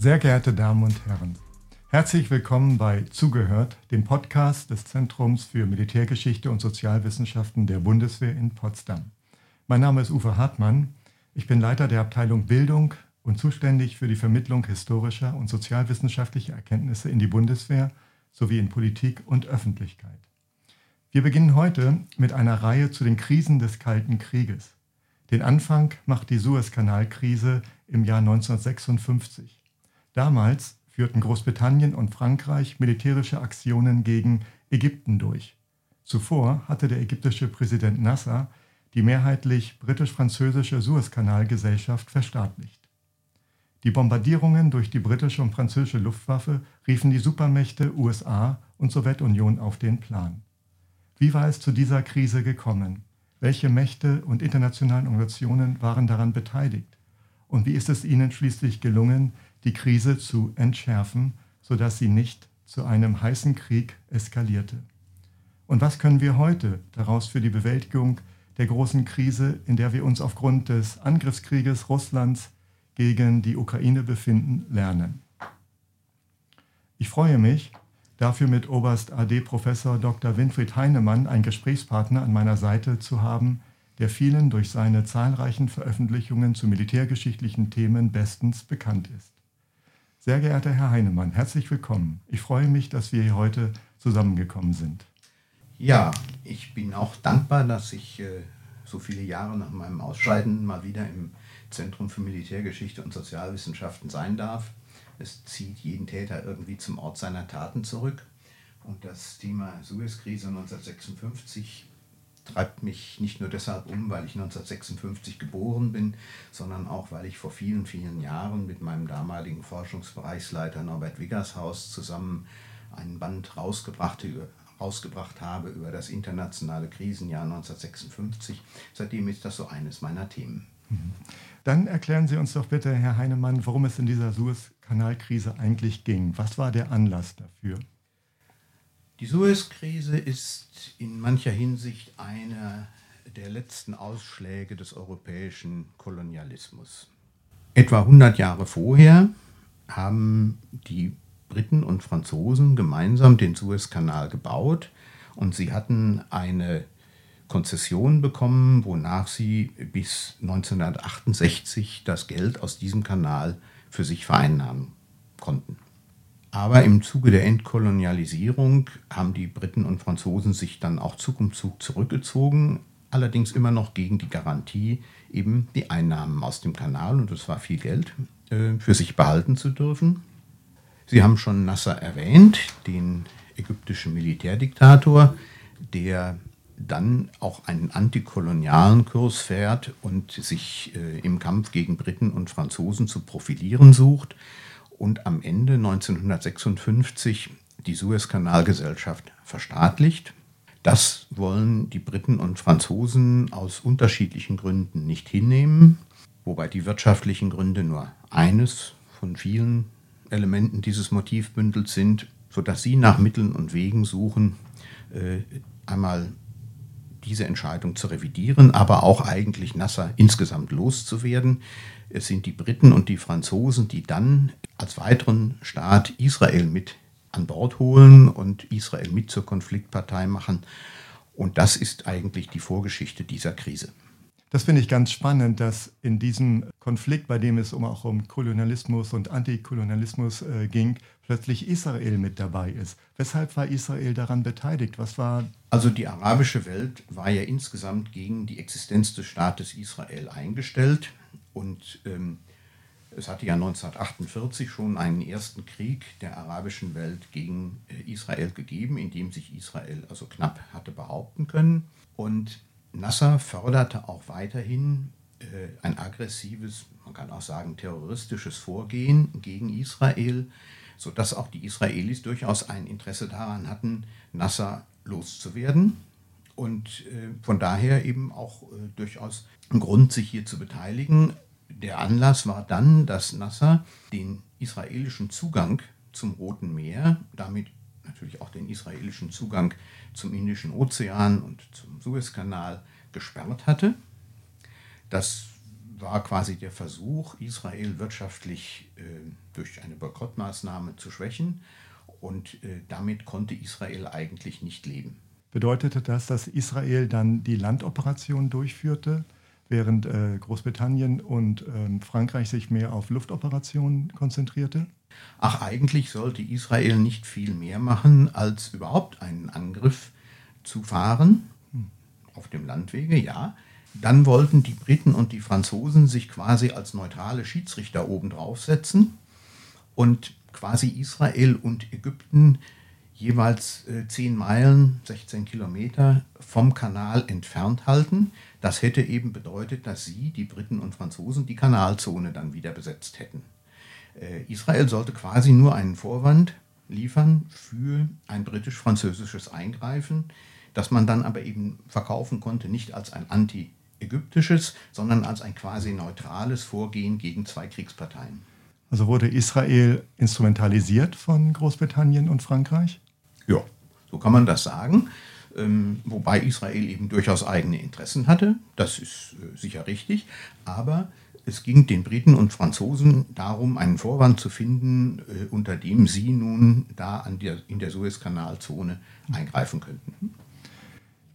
Sehr geehrte Damen und Herren, herzlich willkommen bei Zugehört, dem Podcast des Zentrums für Militärgeschichte und Sozialwissenschaften der Bundeswehr in Potsdam. Mein Name ist Uwe Hartmann. Ich bin Leiter der Abteilung Bildung und zuständig für die Vermittlung historischer und sozialwissenschaftlicher Erkenntnisse in die Bundeswehr sowie in Politik und Öffentlichkeit. Wir beginnen heute mit einer Reihe zu den Krisen des Kalten Krieges. Den Anfang macht die Suezkanalkrise im Jahr 1956. Damals führten Großbritannien und Frankreich militärische Aktionen gegen Ägypten durch. Zuvor hatte der ägyptische Präsident Nasser die mehrheitlich britisch-französische Suezkanalgesellschaft verstaatlicht. Die Bombardierungen durch die britische und französische Luftwaffe riefen die Supermächte USA und Sowjetunion auf den Plan. Wie war es zu dieser Krise gekommen? Welche Mächte und internationalen Organisationen waren daran beteiligt? Und wie ist es ihnen schließlich gelungen, die Krise zu entschärfen, sodass sie nicht zu einem heißen Krieg eskalierte? Und was können wir heute daraus für die Bewältigung der großen Krise, in der wir uns aufgrund des Angriffskrieges Russlands gegen die Ukraine befinden, lernen? Ich freue mich, dafür mit Oberst AD Professor Dr. Winfried Heinemann einen Gesprächspartner an meiner Seite zu haben, der vielen durch seine zahlreichen Veröffentlichungen zu militärgeschichtlichen Themen bestens bekannt ist. Sehr geehrter Herr Heinemann, herzlich willkommen. Ich freue mich, dass wir hier heute zusammengekommen sind. Ja, ich bin auch dankbar, dass ich äh, so viele Jahre nach meinem Ausscheiden mal wieder im Zentrum für Militärgeschichte und Sozialwissenschaften sein darf. Es zieht jeden Täter irgendwie zum Ort seiner Taten zurück. Und das Thema Suezkrise 1956 treibt mich nicht nur deshalb um, weil ich 1956 geboren bin, sondern auch, weil ich vor vielen, vielen Jahren mit meinem damaligen Forschungsbereichsleiter Norbert Wiggershaus zusammen einen Band rausgebracht, rausgebracht habe über das internationale Krisenjahr 1956. Seitdem ist das so eines meiner Themen. Mhm. Dann erklären Sie uns doch bitte, Herr Heinemann, worum es in dieser Suezkanalkrise eigentlich ging. Was war der Anlass dafür? Die Suezkrise ist in mancher Hinsicht einer der letzten Ausschläge des europäischen Kolonialismus. Etwa 100 Jahre vorher haben die Briten und Franzosen gemeinsam den Suezkanal gebaut und sie hatten eine Konzession bekommen, wonach sie bis 1968 das Geld aus diesem Kanal für sich vereinnahmen konnten. Aber im Zuge der Entkolonialisierung haben die Briten und Franzosen sich dann auch Zug um Zug zurückgezogen, allerdings immer noch gegen die Garantie, eben die Einnahmen aus dem Kanal, und das war viel Geld, äh, für sich behalten zu dürfen. Sie haben schon Nasser erwähnt, den ägyptischen Militärdiktator, der dann auch einen antikolonialen Kurs fährt und sich äh, im Kampf gegen Briten und Franzosen zu profilieren sucht und am Ende 1956 die Suezkanalgesellschaft verstaatlicht. Das wollen die Briten und Franzosen aus unterschiedlichen Gründen nicht hinnehmen, wobei die wirtschaftlichen Gründe nur eines von vielen Elementen dieses Motivbündels sind, sodass sie nach Mitteln und Wegen suchen, äh, einmal diese Entscheidung zu revidieren, aber auch eigentlich Nasser insgesamt loszuwerden. Es sind die Briten und die Franzosen, die dann als weiteren Staat Israel mit an Bord holen und Israel mit zur Konfliktpartei machen. Und das ist eigentlich die Vorgeschichte dieser Krise. Das finde ich ganz spannend, dass in diesem Konflikt, bei dem es um, auch um Kolonialismus und Antikolonialismus äh, ging, plötzlich Israel mit dabei ist. Weshalb war Israel daran beteiligt? Was war also die arabische Welt war ja insgesamt gegen die Existenz des Staates Israel eingestellt und ähm, es hatte ja 1948 schon einen ersten Krieg der arabischen Welt gegen äh, Israel gegeben, in dem sich Israel also knapp hatte behaupten können. Und Nasser förderte auch weiterhin äh, ein aggressives, man kann auch sagen terroristisches Vorgehen gegen Israel, sodass auch die Israelis durchaus ein Interesse daran hatten, Nasser loszuwerden. Und äh, von daher eben auch äh, durchaus ein Grund, sich hier zu beteiligen. Der Anlass war dann, dass Nasser den israelischen Zugang zum Roten Meer, damit natürlich auch den israelischen Zugang zum Indischen Ozean und zum Suezkanal gesperrt hatte. Das war quasi der Versuch, Israel wirtschaftlich äh, durch eine Boykottmaßnahme zu schwächen. Und äh, damit konnte Israel eigentlich nicht leben. Bedeutete das, dass Israel dann die Landoperation durchführte, während äh, Großbritannien und ähm, Frankreich sich mehr auf Luftoperationen konzentrierte? Ach, eigentlich sollte Israel nicht viel mehr machen, als überhaupt einen Angriff zu fahren. Auf dem Landwege, ja. Dann wollten die Briten und die Franzosen sich quasi als neutrale Schiedsrichter oben draufsetzen und quasi Israel und Ägypten jeweils äh, 10 Meilen, 16 Kilometer vom Kanal entfernt halten. Das hätte eben bedeutet, dass sie, die Briten und Franzosen, die Kanalzone dann wieder besetzt hätten. Äh, Israel sollte quasi nur einen Vorwand liefern für ein britisch-französisches Eingreifen, das man dann aber eben verkaufen konnte, nicht als ein anti-ägyptisches, sondern als ein quasi neutrales Vorgehen gegen zwei Kriegsparteien. Also wurde Israel instrumentalisiert von Großbritannien und Frankreich? Ja, so kann man das sagen. Ähm, wobei Israel eben durchaus eigene Interessen hatte, das ist äh, sicher richtig, aber es ging den Briten und Franzosen darum, einen Vorwand zu finden, äh, unter dem sie nun da der, in der Suezkanalzone eingreifen könnten.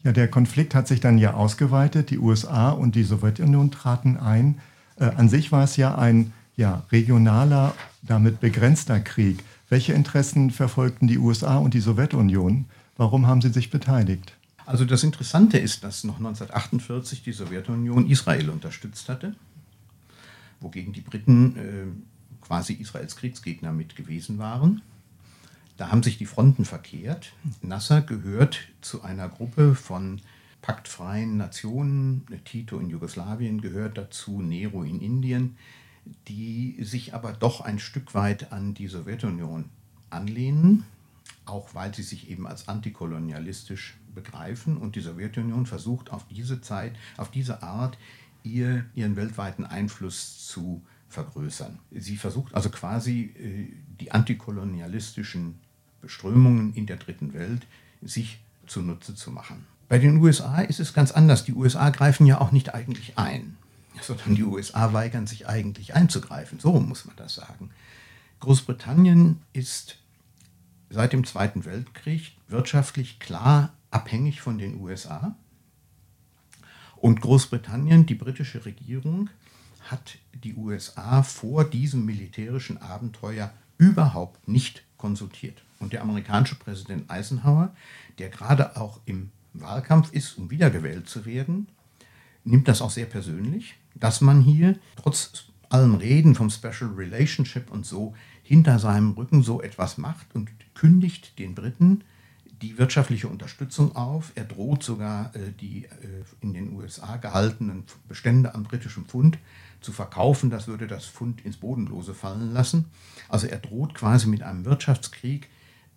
Ja, der Konflikt hat sich dann ja ausgeweitet. Die USA und die Sowjetunion traten ein. Äh, an sich war es ja ein ja, regionaler, damit begrenzter Krieg. Welche Interessen verfolgten die USA und die Sowjetunion? Warum haben sie sich beteiligt? Also das Interessante ist, dass noch 1948 die Sowjetunion Israel unterstützt hatte wogegen die Briten äh, quasi Israels Kriegsgegner mit gewesen waren. Da haben sich die Fronten verkehrt. Nasser gehört zu einer Gruppe von paktfreien Nationen. Tito in Jugoslawien gehört dazu, Nero in Indien, die sich aber doch ein Stück weit an die Sowjetunion anlehnen, auch weil sie sich eben als antikolonialistisch begreifen. Und die Sowjetunion versucht auf diese Zeit, auf diese Art ihr, ihren weltweiten Einfluss zu vergrößern. Sie versucht also quasi äh, die antikolonialistischen Beströmungen in der dritten Welt sich zunutze zu machen. Bei den USA ist es ganz anders. Die USA greifen ja auch nicht eigentlich ein, sondern die USA weigern sich eigentlich einzugreifen. So muss man das sagen. Großbritannien ist seit dem Zweiten Weltkrieg wirtschaftlich klar abhängig von den USA. Und Großbritannien, die britische Regierung, hat die USA vor diesem militärischen Abenteuer überhaupt nicht konsultiert. Und der amerikanische Präsident Eisenhower, der gerade auch im Wahlkampf ist, um wiedergewählt zu werden, nimmt das auch sehr persönlich, dass man hier trotz allem Reden vom Special Relationship und so hinter seinem Rücken so etwas macht und kündigt den Briten die wirtschaftliche Unterstützung auf. Er droht sogar, äh, die äh, in den USA gehaltenen Bestände am britischen Pfund zu verkaufen. Das würde das Pfund ins Bodenlose fallen lassen. Also er droht quasi mit einem Wirtschaftskrieg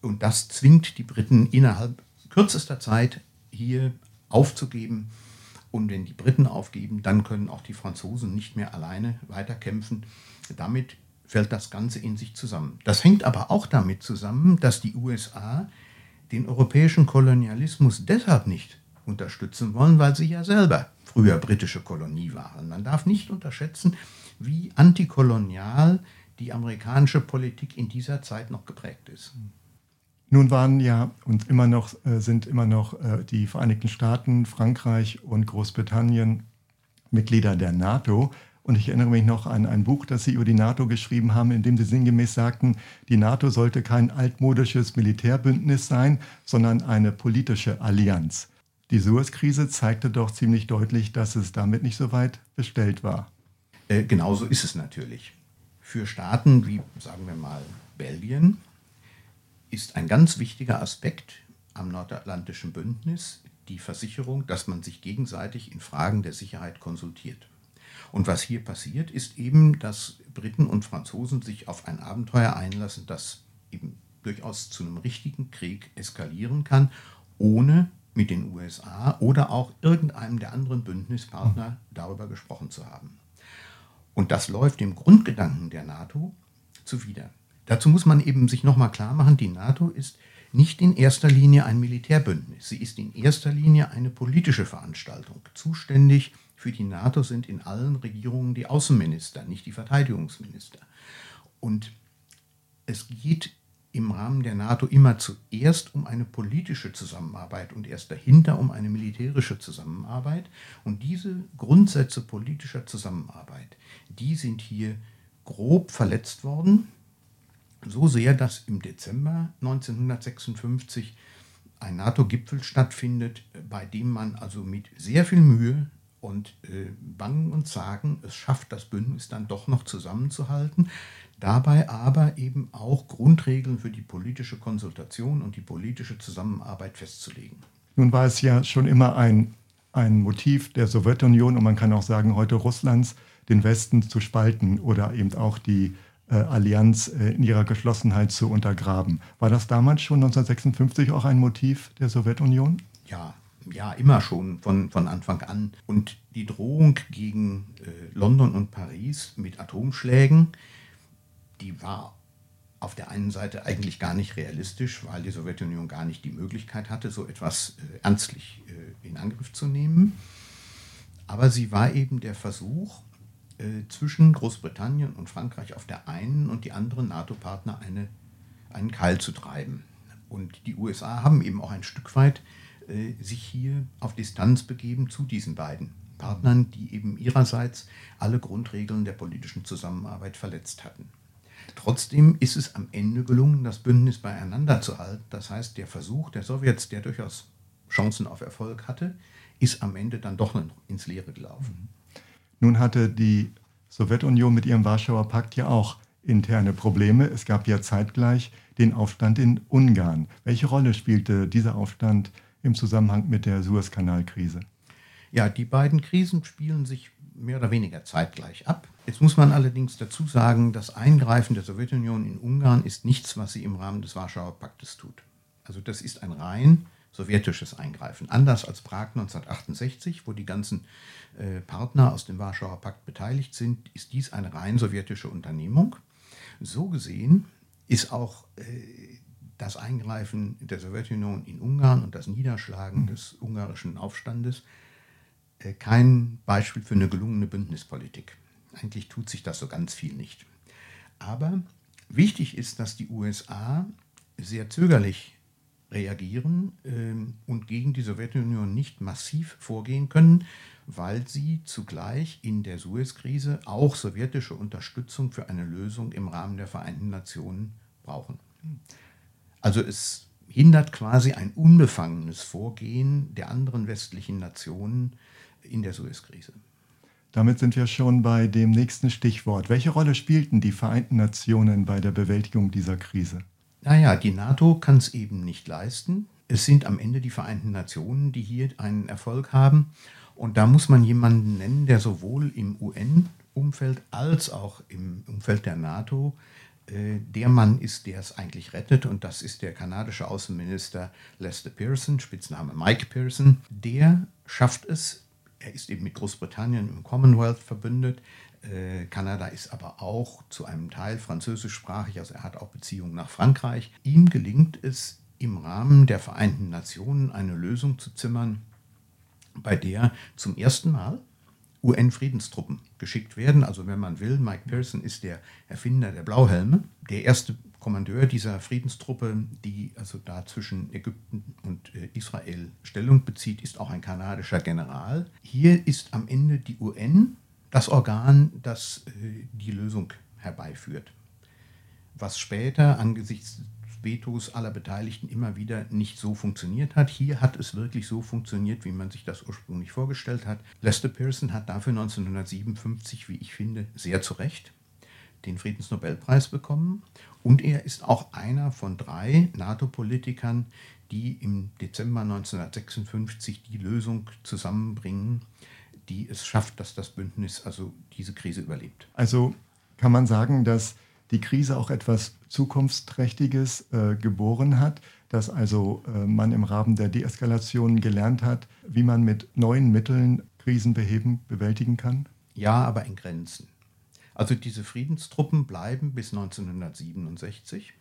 und das zwingt die Briten innerhalb kürzester Zeit hier aufzugeben. Und wenn die Briten aufgeben, dann können auch die Franzosen nicht mehr alleine weiterkämpfen. Damit fällt das Ganze in sich zusammen. Das hängt aber auch damit zusammen, dass die USA den europäischen Kolonialismus deshalb nicht unterstützen wollen, weil sie ja selber früher britische Kolonie waren. Man darf nicht unterschätzen, wie antikolonial die amerikanische Politik in dieser Zeit noch geprägt ist. Nun waren ja und immer noch äh, sind immer noch äh, die Vereinigten Staaten, Frankreich und Großbritannien Mitglieder der NATO. Und ich erinnere mich noch an ein Buch, das Sie über die NATO geschrieben haben, in dem Sie sinngemäß sagten, die NATO sollte kein altmodisches Militärbündnis sein, sondern eine politische Allianz. Die Suez-Krise zeigte doch ziemlich deutlich, dass es damit nicht so weit bestellt war. Äh, genauso ist es natürlich. Für Staaten wie, sagen wir mal, Belgien ist ein ganz wichtiger Aspekt am Nordatlantischen Bündnis die Versicherung, dass man sich gegenseitig in Fragen der Sicherheit konsultiert. Und was hier passiert, ist eben, dass Briten und Franzosen sich auf ein Abenteuer einlassen, das eben durchaus zu einem richtigen Krieg eskalieren kann, ohne mit den USA oder auch irgendeinem der anderen Bündnispartner darüber gesprochen zu haben. Und das läuft dem Grundgedanken der NATO zuwider. Dazu muss man eben sich nochmal klar machen, die NATO ist nicht in erster Linie ein Militärbündnis. Sie ist in erster Linie eine politische Veranstaltung, zuständig Für die NATO sind in allen Regierungen die Außenminister, nicht die Verteidigungsminister. Und es geht im Rahmen der NATO immer zuerst um eine politische Zusammenarbeit und erst dahinter um eine militärische Zusammenarbeit. Und diese Grundsätze politischer Zusammenarbeit, die sind hier grob verletzt worden. So sehr, dass im Dezember 1956 ein NATO-Gipfel stattfindet, bei dem man also mit sehr viel Mühe und äh, Bangen und Zagen es schafft, das Bündnis dann doch noch zusammenzuhalten dabei aber eben auch Grundregeln für die politische Konsultation und die politische Zusammenarbeit festzulegen. Nun war es ja schon immer ein, ein Motiv der Sowjetunion und man kann auch sagen heute Russlands, den Westen zu spalten oder eben auch die äh, Allianz äh, in ihrer Geschlossenheit zu untergraben. War das damals schon 1956 auch ein Motiv der Sowjetunion? Ja, ja, immer schon von, von Anfang an. Und die Drohung gegen äh, London und Paris mit Atomschlägen, die war auf der einen Seite eigentlich gar nicht realistisch, weil die Sowjetunion gar nicht die Möglichkeit hatte, so etwas äh, ernstlich äh, in Angriff zu nehmen. Aber sie war eben der Versuch, äh, zwischen Großbritannien und Frankreich auf der einen und die anderen NATO-Partner eine, einen Keil zu treiben. Und die USA haben eben auch ein Stück weit äh, sich hier auf Distanz begeben zu diesen beiden Partnern, die eben ihrerseits alle Grundregeln der politischen Zusammenarbeit verletzt hatten. Trotzdem ist es am Ende gelungen, das Bündnis beieinander zu halten. Das heißt, der Versuch der Sowjets, der durchaus Chancen auf Erfolg hatte, ist am Ende dann doch ins Leere gelaufen. Nun hatte die Sowjetunion mit ihrem Warschauer Pakt ja auch interne Probleme. Es gab ja zeitgleich den Aufstand in Ungarn. Welche Rolle spielte dieser Aufstand im Zusammenhang mit der Suezkanalkrise? Ja, die beiden Krisen spielen sich mehr oder weniger zeitgleich ab. Jetzt muss man allerdings dazu sagen, das Eingreifen der Sowjetunion in Ungarn ist nichts, was sie im Rahmen des Warschauer Paktes tut. Also das ist ein rein sowjetisches Eingreifen. Anders als Prag 1968, wo die ganzen äh, Partner aus dem Warschauer Pakt beteiligt sind, ist dies eine rein sowjetische Unternehmung. So gesehen ist auch äh, das Eingreifen der Sowjetunion in Ungarn und das Niederschlagen des ungarischen Aufstandes äh, kein Beispiel für eine gelungene Bündnispolitik. Eigentlich tut sich das so ganz viel nicht. Aber wichtig ist, dass die USA sehr zögerlich reagieren ähm, und gegen die Sowjetunion nicht massiv vorgehen können, weil sie zugleich in der Suez-Krise auch sowjetische Unterstützung für eine Lösung im Rahmen der Vereinten Nationen brauchen. Also es hindert quasi ein unbefangenes Vorgehen der anderen westlichen Nationen in der Suez-Krise. Damit sind wir schon bei dem nächsten Stichwort. Welche Rolle spielten die Vereinten Nationen bei der Bewältigung dieser Krise? Naja, die NATO kann es eben nicht leisten. Es sind am Ende die Vereinten Nationen, die hier einen Erfolg haben. Und da muss man jemanden nennen, der sowohl im UN-Umfeld als auch im Umfeld der NATO äh, der Mann ist, der es eigentlich rettet. Und das ist der kanadische Außenminister Lester Pearson, Spitzname Mike Pearson. Der schafft es, er ist eben mit Großbritannien im Commonwealth verbündet. Äh, Kanada ist aber auch zu einem Teil französischsprachig, also er hat auch Beziehungen nach Frankreich. Ihm gelingt es im Rahmen der Vereinten Nationen eine Lösung zu zimmern, bei der zum ersten Mal UN-Friedenstruppen geschickt werden. Also wenn man will, Mike Pearson ist der Erfinder der Blauhelme, der erste Kommandeur dieser Friedenstruppe, die also da zwischen Ägypten und äh, Israel Stellung bezieht, ist auch ein kanadischer General. Hier ist am Ende die UN das Organ, das äh, die Lösung herbeiführt. Was später angesichts des Vetos aller Beteiligten immer wieder nicht so funktioniert hat. Hier hat es wirklich so funktioniert, wie man sich das ursprünglich vorgestellt hat. Lester Pearson hat dafür 1957, wie ich finde, sehr zu Recht den Friedensnobelpreis bekommen und er ist auch einer von drei NATO-Politikern, die im Dezember 1956 die Lösung zusammenbringen, die es schafft, dass das Bündnis also diese Krise überlebt. Also kann man sagen, dass die Krise auch etwas Zukunftsträchtiges äh, geboren hat, dass also äh, man im Rahmen der Deeskalation gelernt hat, wie man mit neuen Mitteln Krisen beheben, bewältigen kann? Ja, aber in Grenzen. Also diese Friedenstruppen bleiben bis 1967.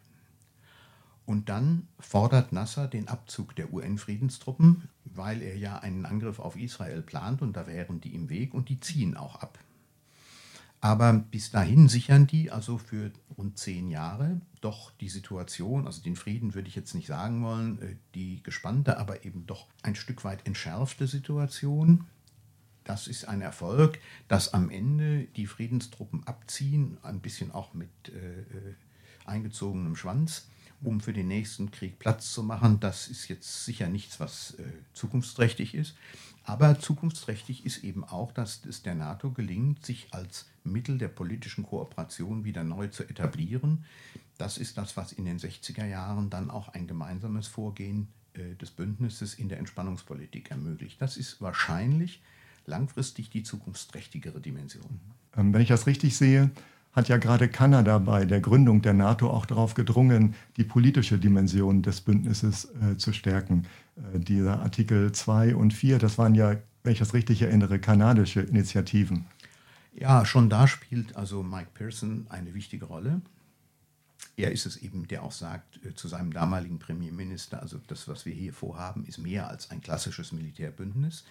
Und dann fordert Nasser den Abzug der UN-Friedenstruppen, weil er ja einen Angriff auf Israel plant und da wären die im Weg und die ziehen auch ab. Aber bis dahin sichern die also für rund zehn Jahre doch die Situation, also den Frieden würde ich jetzt nicht sagen wollen, äh, die gespannte, aber eben doch ein Stück weit entschärfte Situation. Das ist ein Erfolg, dass am Ende die Friedenstruppen abziehen, ein bisschen auch mit äh, äh eingezogenem Schwanz um für den nächsten Krieg Platz zu machen. Das ist jetzt sicher nichts, was äh, zukunftsträchtig ist. Aber zukunftsträchtig ist eben auch, dass es der NATO gelingt, sich als Mittel der politischen Kooperation wieder neu zu etablieren. Das ist das, was in den 60er Jahren dann auch ein gemeinsames Vorgehen äh, des Bündnisses in der Entspannungspolitik ermöglicht. Das ist wahrscheinlich langfristig die zukunftsträchtigere Dimension. Ähm, wenn ich das richtig sehe, hat ja gerade Kanada bei der Gründung der NATO auch darauf gedrungen, die politische Dimension des Bündnisses äh, zu stärken. Äh, dieser Artikel 2 und 4, das waren ja, wenn ich das richtig erinnere, kanadische Initiativen. Ja, schon da spielt also Mike Pearson eine wichtige Rolle. Er ist es eben, der auch sagt äh, zu seinem damaligen Premierminister, also das, was wir hier vorhaben, ist mehr als ein klassisches Militärbündnis.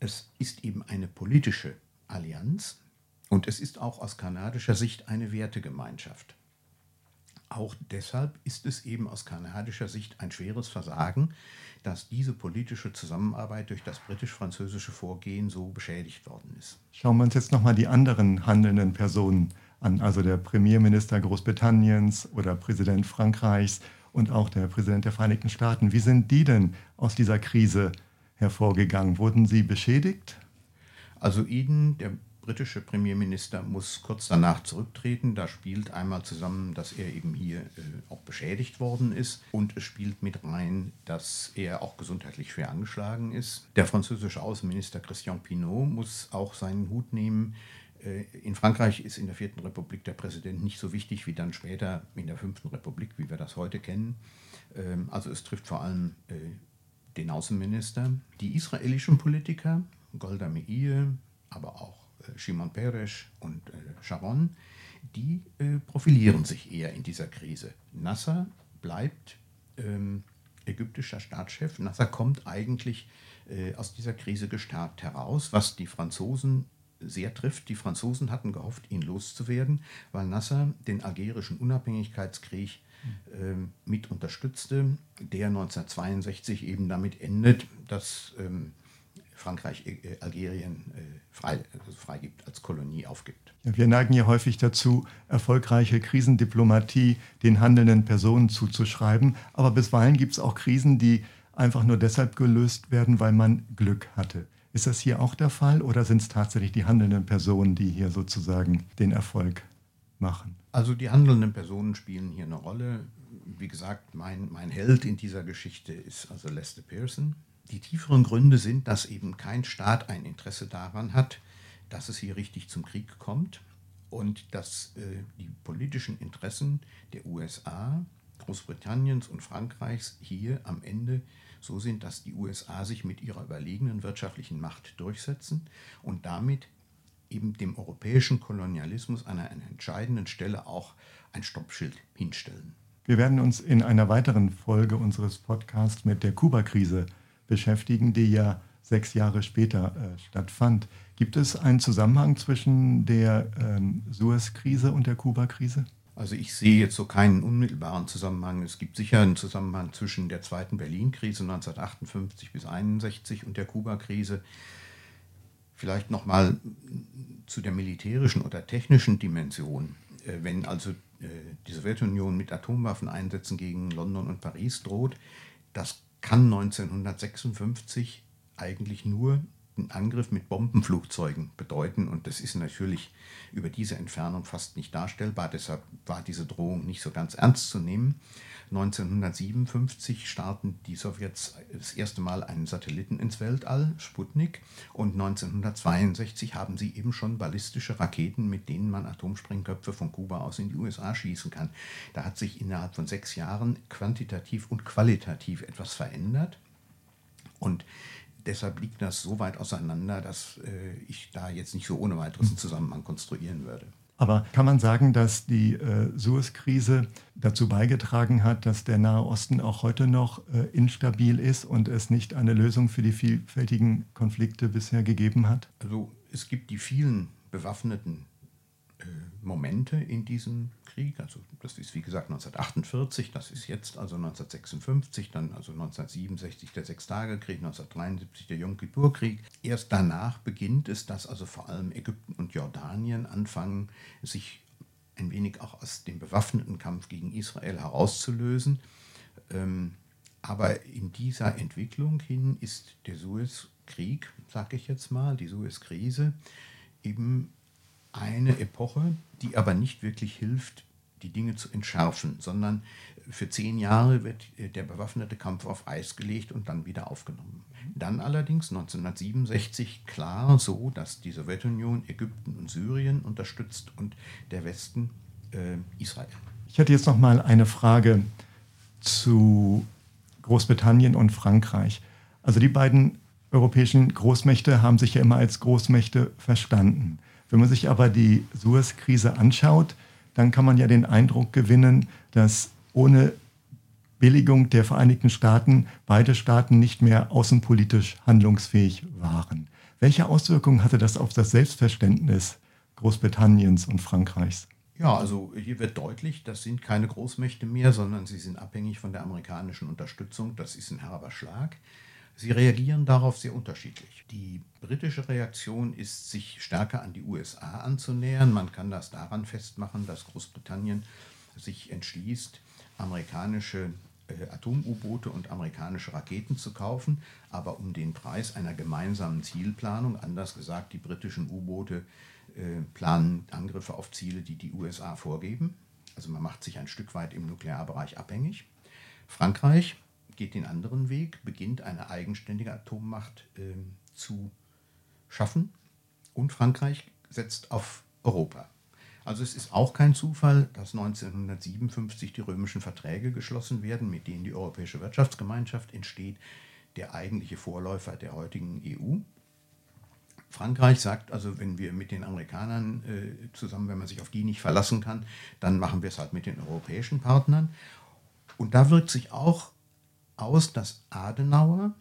Es ist eben eine politische Allianz, und es ist auch aus kanadischer Sicht eine Wertegemeinschaft. Auch deshalb ist es eben aus kanadischer Sicht ein schweres Versagen, dass diese politische Zusammenarbeit durch das britisch-französische Vorgehen so beschädigt worden ist. Schauen wir uns jetzt nochmal die anderen handelnden Personen an, also der Premierminister Großbritanniens oder Präsident Frankreichs und auch der Präsident der Vereinigten Staaten. Wie sind die denn aus dieser Krise hervorgegangen? Wurden sie beschädigt? Also Eden, der britische Premierminister muss kurz danach zurücktreten. Da spielt einmal zusammen, dass er eben hier äh, auch beschädigt worden ist und es spielt mit rein, dass er auch gesundheitlich schwer angeschlagen ist. Der französische Außenminister Christian Pinot muss auch seinen Hut nehmen. Äh, in Frankreich ist in der Vierten Republik der Präsident nicht so wichtig wie dann später in der Fünften Republik, wie wir das heute kennen. Ähm, also es trifft vor allem äh, den Außenminister. Die israelischen Politiker, Golda Meir, aber auch Shimon Peres und äh, Sharon, die äh, profilieren sich eher in dieser Krise. Nasser bleibt ähm, ägyptischer Staatschef. Nasser kommt eigentlich äh, aus dieser Krise gestärkt heraus, was die Franzosen sehr trifft. Die Franzosen hatten gehofft, ihn loszuwerden, weil Nasser den algerischen Unabhängigkeitskrieg äh, mit unterstützte, der 1962 eben damit endet, dass ähm, Frankreich äh, Algerien äh, frei, also freigibt, als Kolonie aufgibt. Ja, wir neigen ja häufig dazu, erfolgreiche Krisendiplomatie den handelnden Personen zuzuschreiben. Aber bisweilen gibt es auch Krisen, die einfach nur deshalb gelöst werden, weil man Glück hatte. Ist das hier auch der Fall oder sind es tatsächlich die handelnden Personen, die hier sozusagen den Erfolg machen? Also die handelnden Personen spielen hier eine Rolle. Wie gesagt, mein, mein Held in dieser Geschichte ist also Lester Pearson, die tieferen Gründe sind, dass eben kein Staat ein Interesse daran hat, dass es hier richtig zum Krieg kommt und dass äh, die politischen Interessen der USA, Großbritanniens und Frankreichs hier am Ende so sind, dass die USA sich mit ihrer überlegenen wirtschaftlichen Macht durchsetzen und damit eben dem europäischen Kolonialismus an einer entscheidenden Stelle auch ein Stoppschild hinstellen. Wir werden uns in einer weiteren Folge unseres Podcasts mit der Kuba-Krise beschäftigen, die ja sechs Jahre später äh, stattfand. Gibt es einen Zusammenhang zwischen der ähm, Suez-Krise und der Kuba-Krise? Also ich sehe jetzt so keinen unmittelbaren Zusammenhang. Es gibt sicher einen Zusammenhang zwischen der zweiten Berlin-Krise 1958 bis 1961 und der Kuba-Krise. Vielleicht nochmal zu der militärischen oder technischen Dimension. Äh, wenn also äh, die Sowjetunion mit Atomwaffeneinsätzen gegen London und Paris droht, das kann 1956 eigentlich nur einen Angriff mit Bombenflugzeugen bedeuten. Und das ist natürlich über diese Entfernung fast nicht darstellbar. Deshalb war diese Drohung nicht so ganz ernst zu nehmen. 1957 starten die Sowjets das erste Mal einen Satelliten ins Weltall, Sputnik, und 1962 haben sie eben schon ballistische Raketen, mit denen man Atomsprengköpfe von Kuba aus in die USA schießen kann. Da hat sich innerhalb von sechs Jahren quantitativ und qualitativ etwas verändert. Und deshalb liegt das so weit auseinander, dass äh, ich da jetzt nicht so ohne weiteres einen Zusammenhang konstruieren würde. Aber kann man sagen, dass die äh, Suez-Krise dazu beigetragen hat, dass der Nahe Osten auch heute noch äh, instabil ist und es nicht eine Lösung für die vielfältigen Konflikte bisher gegeben hat? Also es gibt die vielen bewaffneten äh, Momente in diesem Krieg. Also das ist wie gesagt 1948, das ist jetzt also 1956, dann also 1967 der Sechstagekrieg, 1973 der Yom Kippur-Krieg. Erst danach beginnt es, dass also vor allem Ägypten und Jordanien anfangen, sich ein wenig auch aus dem bewaffneten Kampf gegen Israel herauszulösen. Ähm, aber in dieser Entwicklung hin ist der Suezkrieg, sage ich jetzt mal, die Suezkrise, eben eine Epoche, die aber nicht wirklich hilft, die Dinge zu entschärfen, sondern für zehn Jahre wird äh, der bewaffnete Kampf auf Eis gelegt und dann wieder aufgenommen. Dann allerdings 1967 klar so, dass die Sowjetunion Ägypten und Syrien unterstützt und der Westen äh, Israel. Ich hätte jetzt noch mal eine Frage zu Großbritannien und Frankreich. Also die beiden europäischen Großmächte haben sich ja immer als Großmächte verstanden. Wenn man sich aber die Suez-Krise anschaut, dann kann man ja den Eindruck gewinnen, dass ohne Billigung der Vereinigten Staaten beide Staaten nicht mehr außenpolitisch handlungsfähig waren. Welche Auswirkungen hatte das auf das Selbstverständnis Großbritanniens und Frankreichs? Ja, also hier wird deutlich, das sind keine Großmächte mehr, sondern sie sind abhängig von der amerikanischen Unterstützung. Das ist ein herber Schlag. Sie reagieren darauf sehr unterschiedlich. Die britische Reaktion ist, sich stärker an die USA anzunähern. Man kann das daran festmachen, dass Großbritannien sich entschließt, amerikanische äh, Atom-U-Boote und amerikanische Raketen zu kaufen, aber um den Preis einer gemeinsamen Zielplanung, anders gesagt, die britischen U-Boote äh, planen Angriffe auf Ziele, die die USA vorgeben. Also man macht sich ein Stück weit im Nuklearbereich abhängig. Frankreich geht den anderen Weg, beginnt eine eigenständige Atommacht äh, zu schaffen und Frankreich setzt auf Europa. Also es ist auch kein Zufall, dass 1957 die römischen Verträge geschlossen werden, mit denen die Europäische Wirtschaftsgemeinschaft entsteht, der eigentliche Vorläufer der heutigen EU. Frankreich sagt also, wenn wir mit den Amerikanern äh, zusammen, wenn man sich auf die nicht verlassen kann, dann machen wir es halt mit den europäischen Partnern. Und da wirkt sich auch aus, dass Adenauer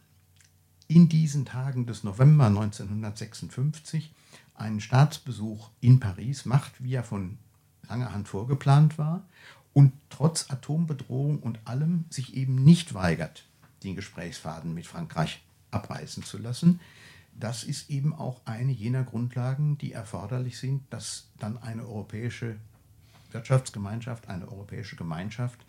in diesen Tagen des November 1956 einen Staatsbesuch in Paris macht, wie er von langer Hand vorgeplant war, und trotz Atombedrohung und allem sich eben nicht weigert, den Gesprächsfaden mit Frankreich abreißen zu lassen. Das ist eben auch eine jener Grundlagen, die erforderlich sind, dass dann eine europäische Wirtschaftsgemeinschaft, eine europäische Gemeinschaft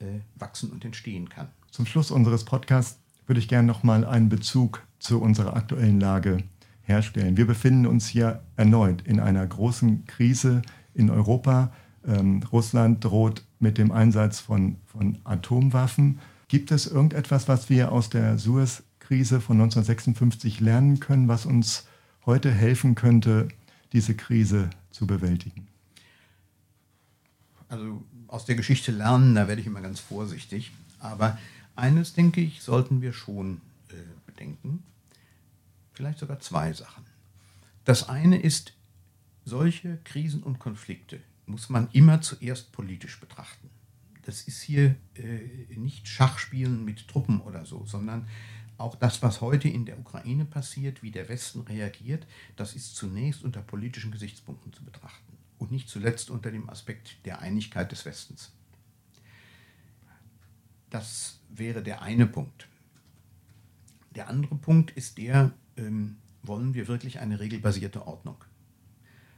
äh, wachsen und entstehen kann. Zum Schluss unseres Podcasts würde ich gerne noch mal einen Bezug zu unserer aktuellen Lage herstellen. Wir befinden uns hier erneut in einer großen Krise in Europa. Ähm, Russland droht mit dem Einsatz von, von Atomwaffen. Gibt es irgendetwas, was wir aus der Suez-Krise von 1956 lernen können, was uns heute helfen könnte, diese Krise zu bewältigen? Also aus der Geschichte lernen, da werde ich immer ganz vorsichtig. Aber eines, denke ich, sollten wir schon äh, bedenken. Vielleicht sogar zwei Sachen. Das eine ist, solche Krisen und Konflikte muss man immer zuerst politisch betrachten. Das ist hier äh, nicht Schachspielen mit Truppen oder so, sondern auch das, was heute in der Ukraine passiert, wie der Westen reagiert, das ist zunächst unter politischen Gesichtspunkten zu betrachten und nicht zuletzt unter dem Aspekt der Einigkeit des Westens. Das wäre der eine Punkt. Der andere Punkt ist der, ähm, wollen wir wirklich eine regelbasierte Ordnung?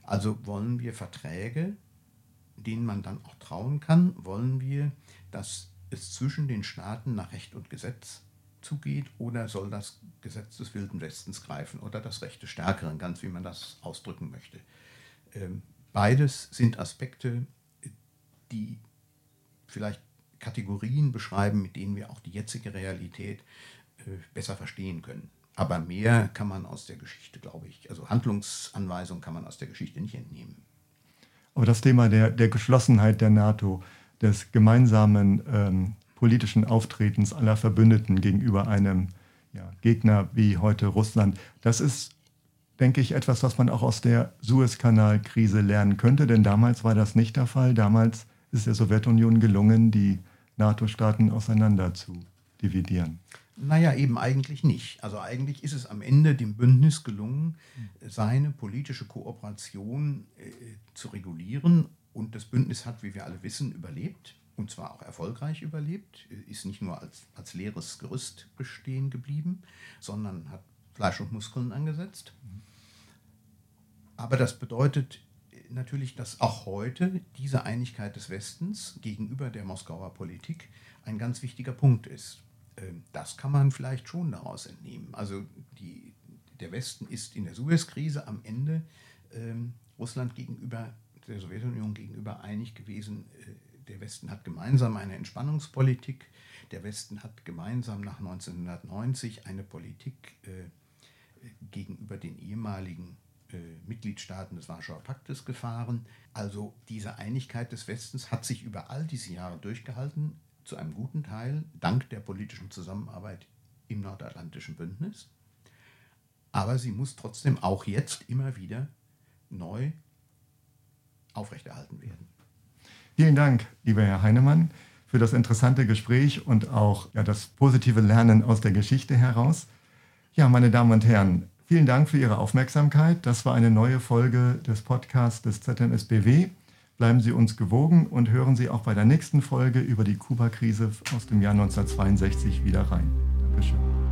Also wollen wir Verträge, denen man dann auch trauen kann? Wollen wir, dass es zwischen den Staaten nach Recht und Gesetz zugeht oder soll das Gesetz des Wilden Westens greifen oder das Recht des Stärkeren, ganz wie man das ausdrücken möchte? Ähm, beides sind Aspekte, die vielleicht Kategorien beschreiben, mit denen wir auch die jetzige Realität äh, besser verstehen können. Aber mehr kann man aus der Geschichte, glaube ich, also Handlungsanweisungen kann man aus der Geschichte nicht entnehmen. Aber das Thema der, der Geschlossenheit der NATO, des gemeinsamen ähm, politischen Auftretens aller Verbündeten gegenüber einem ja, Gegner wie heute Russland, das ist denke ich, etwas, was man auch aus der Suezkanalkrise lernen könnte, denn damals war das nicht der Fall. Damals ist der Sowjetunion gelungen, die NATO-Staaten auseinander zu dividieren. Naja, eben eigentlich nicht. Also eigentlich ist es am Ende dem Bündnis gelungen, seine politische Kooperation äh, zu regulieren. Und das Bündnis hat, wie wir alle wissen, überlebt. Und zwar auch erfolgreich überlebt. Ist nicht nur als, als leeres Gerüst bestehen geblieben, sondern hat Fleisch und Muskeln angesetzt. Aber das bedeutet natürlich, dass auch heute diese Einigkeit des Westens gegenüber der Moskauer Politik ein ganz wichtiger Punkt ist. Ähm, das kann man vielleicht schon daraus entnehmen. Also die, der Westen ist in der Suez-Krise am Ende ähm, Russland gegenüber, der Sowjetunion gegenüber einig gewesen. Äh, der Westen hat gemeinsam eine Entspannungspolitik. Der Westen hat gemeinsam nach 1990 eine Politik äh, gegenüber den ehemaligen Mitgliedstaaten des Warschauer Paktes gefahren. Also diese Einigkeit des Westens hat sich über all diese Jahre durchgehalten zu einem guten Teil dank der politischen Zusammenarbeit im Nordatlantischen Bündnis. Aber sie muss trotzdem auch jetzt immer wieder neu aufrechterhalten werden. Vielen Dank, lieber Herr Heinemann, für das interessante Gespräch und auch ja, das positive Lernen aus der Geschichte heraus. Ja, meine Damen und Herren, vielen Dank für Ihre Aufmerksamkeit. Das war eine neue Folge des Podcasts des ZMSBW. Bleiben Sie uns gewogen und hören Sie auch bei der nächsten Folge über die Kuba-Krise aus dem Jahr 1962 wieder rein. Dankeschön.